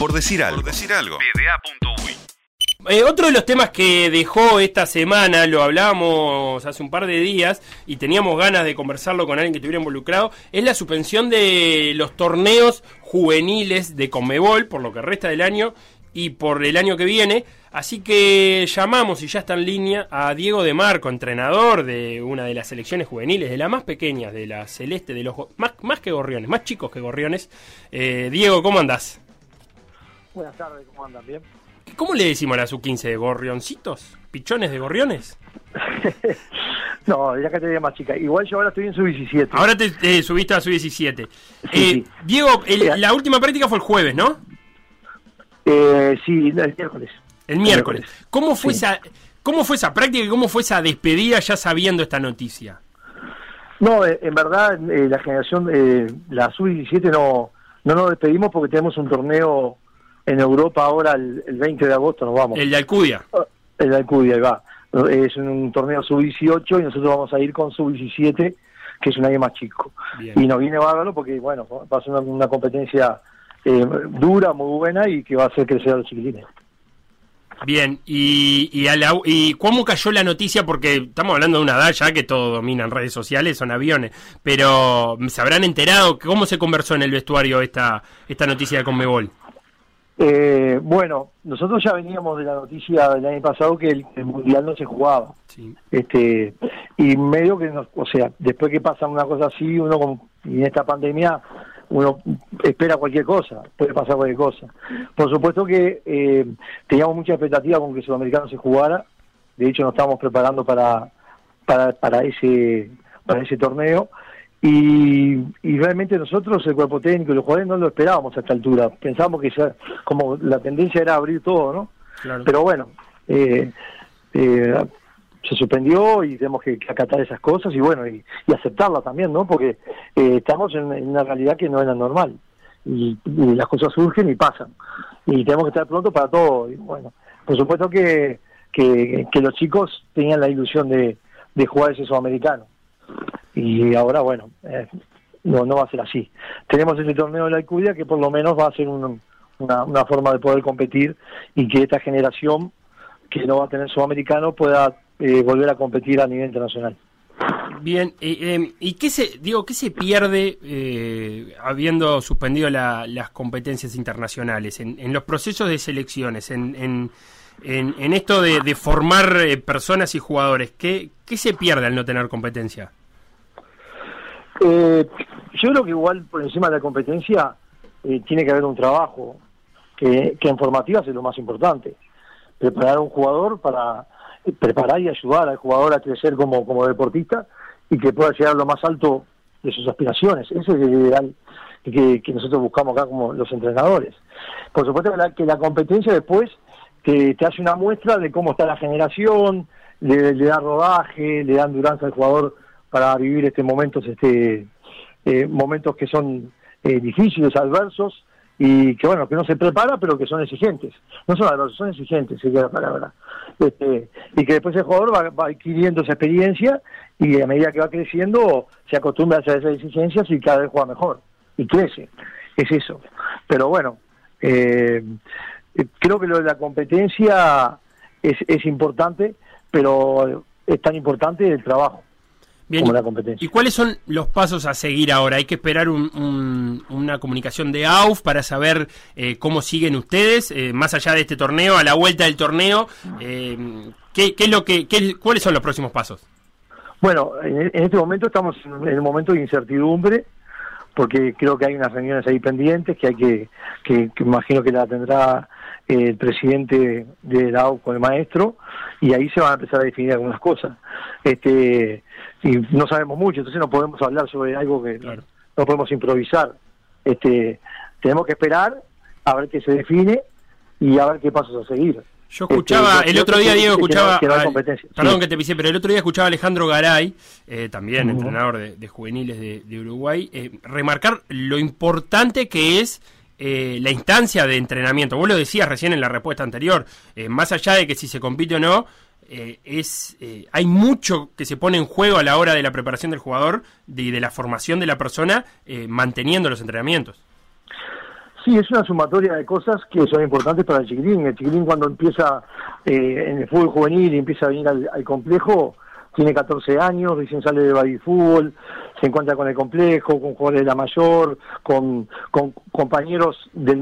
Por decir algo. Por decir algo. Eh, otro de los temas que dejó esta semana, lo hablábamos hace un par de días y teníamos ganas de conversarlo con alguien que estuviera involucrado, es la suspensión de los torneos juveniles de Conmebol por lo que resta del año y por el año que viene. Así que llamamos y ya está en línea a Diego de Marco, entrenador de una de las selecciones juveniles, de la más pequeña, de la celeste, de los más, más que gorriones, más chicos que gorriones. Eh, Diego, ¿cómo andás? Buenas tardes, ¿cómo andan? ¿Bien? ¿Cómo le decimos a la sub-15 de gorrioncitos? ¿Pichones de gorriones? no, ya que te más chica. Igual yo ahora estoy en sub-17. Ahora te eh, subiste a sub-17. Eh, Diego, la última práctica fue el jueves, ¿no? Eh, sí, el miércoles. El miércoles. ¿Cómo fue esa cómo fue esa práctica y cómo fue esa despedida ya sabiendo esta noticia? No, eh, en verdad eh, la generación, eh, la sub-17 no, no nos despedimos porque tenemos un torneo en Europa ahora el, 20 de agosto nos vamos. El de Alcudia. El de Alcudia, ahí va. Es un torneo sub-18 y nosotros vamos a ir con sub-17, que es un año más chico. Y nos viene bárbaro porque, bueno, va a ser una, competencia dura, muy buena y que va a hacer crecer a los chiquilines. Bien, y, y, y cómo cayó la noticia, porque estamos hablando de una edad ya que todo domina en redes sociales, son aviones, pero se habrán enterado, ¿cómo se conversó en el vestuario esta, esta noticia de Conmebol? Eh, bueno, nosotros ya veníamos de la noticia del año pasado que el, mundial no se jugaba. Este, y medio que, o sea, después que pasa una cosa así, uno con, y en esta pandemia uno espera cualquier cosa, puede pasar cualquier cosa. Por supuesto que eh, teníamos mucha expectativa con que el Sudamericano se jugara, de hecho nos estábamos preparando para, para, para, ese, para ese torneo, y, y realmente nosotros, el cuerpo técnico y los jugadores no lo esperábamos a esta altura, pensábamos que ya, como la tendencia era abrir todo, ¿no? Pero bueno, eh, eh, se suspendió y tenemos que, acatar esas cosas y bueno, y, y aceptarlas también, ¿no? Porque eh, estamos en, una realidad que no era normal y, las cosas surgen y pasan y tenemos que estar pronto para todo. Y bueno, por supuesto que, que, los chicos tenían la ilusión de, de jugar ese sudamericano y ahora, bueno, eh, no, no va a ser así. Tenemos ese torneo de la Alcudia que por lo menos va a ser una, una forma de poder competir y que esta generación que no va a tener sudamericano pueda eh, volver a competir a nivel internacional. Bien, eh, ¿y qué se, digo, qué se pierde eh, habiendo suspendido las competencias internacionales en, los procesos de selecciones, en, en, esto de, formar personas y jugadores? ¿qué, ¿Qué se pierde al no tener competencia? Yo creo que igual por encima de la competencia tiene que haber un trabajo que, que en formativas es lo más importante. Preparar a un jugador para preparar y ayudar al jugador a crecer como, como deportista y que pueda llegar a lo más alto de sus aspiraciones. Ese es el ideal que, que nosotros buscamos acá como los entrenadores. Por supuesto que la, que la competencia después te, hace una muestra de cómo está la generación, le, da rodaje, le da endurance al jugador para vivir este momentos, este eh, momentos que son eh, difíciles, adversos, y que bueno, que no se prepara, pero que son exigentes. No son adversos, son exigentes, si la palabra. Este, y que después el jugador va, adquiriendo esa experiencia y a medida que va creciendo se acostumbra a hacer esas exigencias y cada vez juega mejor y crece. Es eso. Pero bueno, eh, creo que lo de la competencia es, es importante, pero es tan importante el trabajo. Bien, como la competencia. ¿Y cuáles son los pasos a seguir ahora? ¿Hay que esperar una comunicación de AUF para saber eh, cómo siguen ustedes, eh, más allá de este torneo, a la vuelta del torneo? Eh, ¿qué, es lo que, ¿Cuáles son los próximos pasos? Bueno, en, este momento estamos en el momento de incertidumbre, porque creo que hay unas reuniones ahí pendientes que hay que, que, que imagino que la tendrá el presidente de la AUF con el maestro, y ahí se van a empezar a definir algunas cosas. Este, y no sabemos mucho, entonces no podemos hablar sobre algo que no podemos improvisar. Este, tenemos que esperar a ver qué se define y a ver qué pasos a seguir. Yo escuchaba, este, el otro día Diego escuchaba, perdón que te pisé, pero el otro día escuchaba a Alejandro Garay, eh, también entrenador de, juveniles de, Uruguay, eh, remarcar lo importante que es eh, la instancia de entrenamiento. Vos lo decías recién en la respuesta anterior, más allá de que si se compite o no, eh, es eh, hay mucho que se pone en juego a la hora de la preparación del jugador y de, la formación de la persona eh, manteniendo los entrenamientos. Sí, es una sumatoria de cosas que son importantes para el chiquilín. El chiquilín cuando empieza eh, en el fútbol juvenil y empieza a venir al, complejo, tiene 14 años, recién sale de baby fútbol, se encuentra con el complejo, con jugadores de la mayor, con, compañeros de,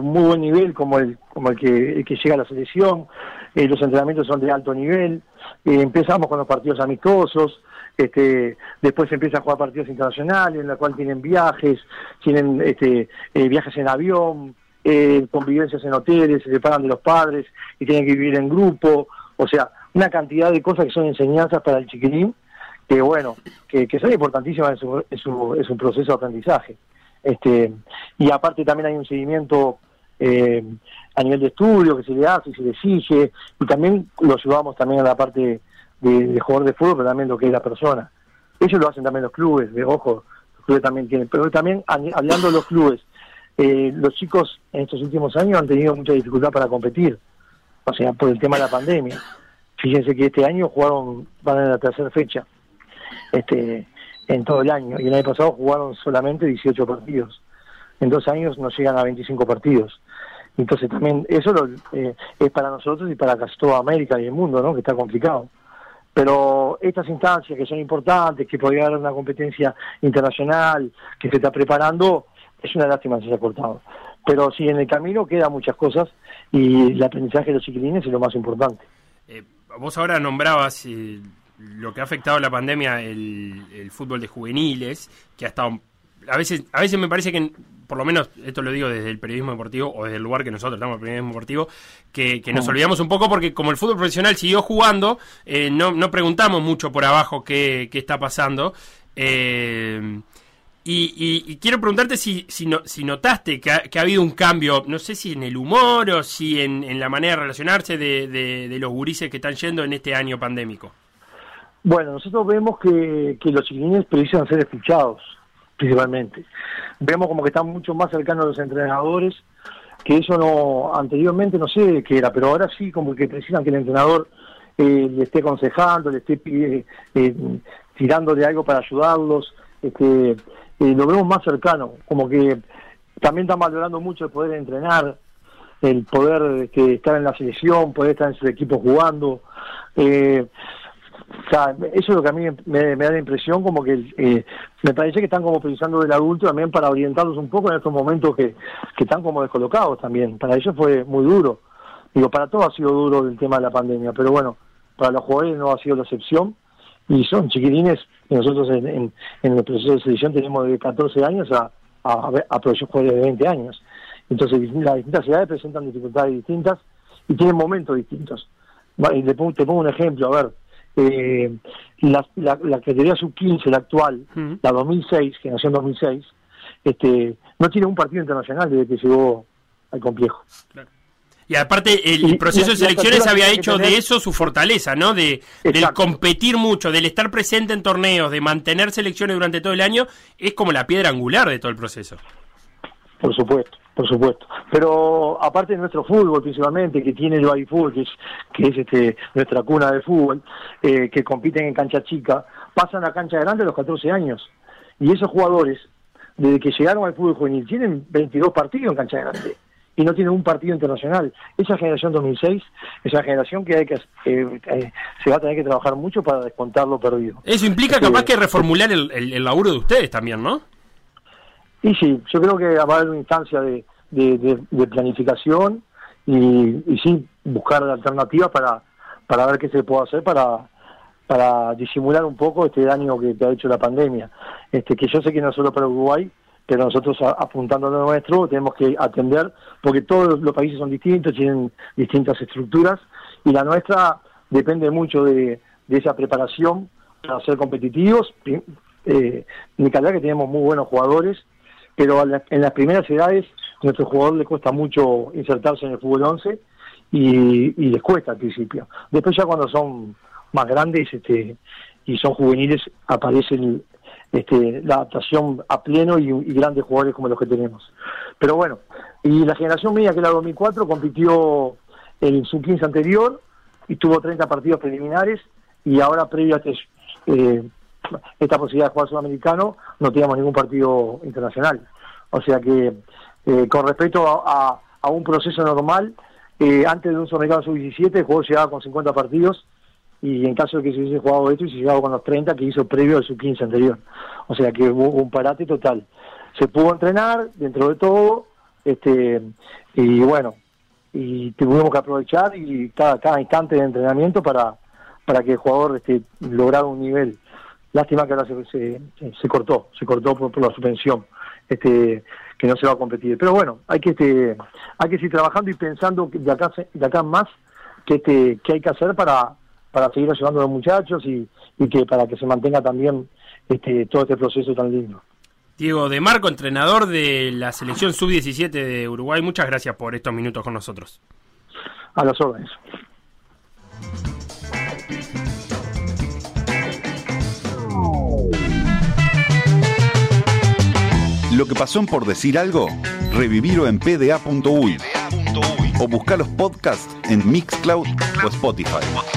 muy buen nivel como el, como el, que, llega a la selección, eh, los entrenamientos son de alto nivel, eh, empezamos con los partidos amistosos, este, después empieza a jugar partidos internacionales en la cual tienen viajes, tienen este, eh, viajes en avión, convivencias en hoteles, se separan de los padres y tienen que vivir en grupo, o sea, una cantidad de cosas que son enseñanzas para el chiquilín, que bueno, que, son importantísimas en su, en su, es un proceso de aprendizaje. Este, y aparte también hay un seguimiento eh, a nivel de estudio que se le hace, se le exige, y también lo ayudamos también a la parte de, jugador de fútbol, pero también lo que es la persona. Ellos lo hacen también los clubes, de ojo, los clubes también tienen, pero también hablando de los clubes, eh, los chicos en estos últimos años han tenido mucha dificultad para competir, o sea, por el tema de la pandemia. Fíjense que este año jugaron, van en la tercera fecha, este, en todo el año, y el año pasado jugaron solamente 18 partidos. En dos años no llegan a 25 partidos. Entonces también eso eh, es para nosotros y para casi toda América y el mundo, ¿no? Que está complicado. Pero estas instancias que son importantes, que podría haber una competencia internacional, que se está preparando, es una lástima que se haya cortado. Pero sí, en el camino quedan muchas cosas y el aprendizaje de los ciclines es lo más importante. Eh, vos ahora nombrabas eh, lo que ha afectado la pandemia el, el fútbol de juveniles, que ha estado a veces, a veces me parece que, por lo menos, esto lo digo desde el periodismo deportivo o desde el lugar que nosotros estamos, el periodismo deportivo, que, nos mm. olvidamos un poco porque como el fútbol profesional siguió jugando, eh, no, no preguntamos mucho por abajo qué, qué está pasando. Eh, y, quiero preguntarte si, si, si notaste que ha, habido un cambio, no sé si en el humor o si en, la manera de relacionarse de, de, los gurises que están yendo en este año pandémico. Bueno, nosotros vemos que, que los chiquilines precisan ser escuchados principalmente. Vemos como que están mucho más cercanos a los entrenadores, que eso no anteriormente no sé qué era, pero ahora sí como que precisan que el entrenador eh, le esté aconsejando, le esté eh, eh, tirándole algo para ayudarlos, este, eh, lo vemos más cercano, como que también están valorando mucho el poder entrenar, el poder este, estar en la selección, poder estar en su equipo jugando. Eh, o sea, eso es lo que a mí me, da la impresión, como que eh, me parece que están como pensando del adulto también para orientarlos un poco en estos momentos que, que están como descolocados también. Para ellos fue muy duro. Digo, para todos ha sido duro el tema de la pandemia, pero bueno, para los jugadores no ha sido la excepción. Y son chiquilines, y nosotros en, en, el proceso de selección tenemos de 14 años a, a, a jugadores de 20 años. Entonces las distintas edades presentan dificultades distintas y tienen momentos distintos. Y te pongo un ejemplo, a ver, eh, la, la, la categoría sub-15, la actual, la 2006, que nació en 2006, este, no tiene un partido internacional desde que llegó al complejo. Y aparte, el, proceso de selecciones había hecho de eso su fortaleza, ¿no? De, del competir mucho, del estar presente en torneos, de mantener selecciones durante todo el año, es como la piedra angular de todo el proceso. Por supuesto por supuesto. Pero aparte de nuestro fútbol principalmente, que tiene el baby fútbol, que es, que es este, nuestra cuna de fútbol, eh, que compiten en cancha chica, pasan a cancha grande a los 14 años. Y esos jugadores, desde que llegaron al fútbol juvenil, tienen 22 partidos en cancha grande y no tienen un partido internacional. Esa generación 2006 es una generación que hay que eh, eh, se va a tener que trabajar mucho para descontar lo perdido. Eso implica capaz que reformular el, el laburo de ustedes también, ¿no? Y sí, yo creo que va a haber una instancia de, de, planificación y, y, sí buscar alternativas para, para ver qué se puede hacer para, para disimular un poco este daño que, ha hecho la pandemia. Este, que yo sé que no solo para Uruguay, pero nosotros apuntando a lo nuestro tenemos que atender, porque todos los países son distintos, tienen distintas estructuras, y la nuestra depende mucho de, de esa preparación para ser competitivos. Eh, ni que tenemos muy buenos jugadores, pero en las primeras edades a nuestro jugador le cuesta mucho insertarse en el fútbol 11 y, les cuesta al principio. Después ya cuando son más grandes este, y son juveniles aparece este, la adaptación a pleno y, grandes jugadores como los que tenemos. Pero bueno, y la generación mía que es la 2004 compitió en su 15 anterior y tuvo 30 partidos preliminares y ahora previo a este, eh, esta posibilidad de jugar sudamericano no teníamos ningún partido internacional. O sea que eh, con respecto a, un proceso normal, eh, antes de un Sudamericano sub-17 el jugador llegaba con 50 partidos y en caso de que se hubiese jugado esto, y se llegaba con los 30 que hizo previo al sub-15 anterior. O sea que hubo un parate total. Se pudo entrenar dentro de todo, este y bueno, y tuvimos que aprovechar y cada, cada instante de entrenamiento para, para que el jugador este, lograra un nivel. Lástima que ahora se, se, cortó, se cortó por, la suspensión, este, que no se va a competir. Pero bueno, hay que este, hay que seguir trabajando y pensando de acá de acá más que este, qué hay que hacer para, para seguir ayudando a los muchachos y, y que para que se mantenga también este, todo este proceso tan lindo. Diego de Marco, entrenador de la selección sub-17 de Uruguay, muchas gracias por estos minutos con nosotros. A las órdenes. Lo que pasó Por Decir Algo, revivirlo en pda.uy o buscar los podcasts en Mixcloud o Spotify.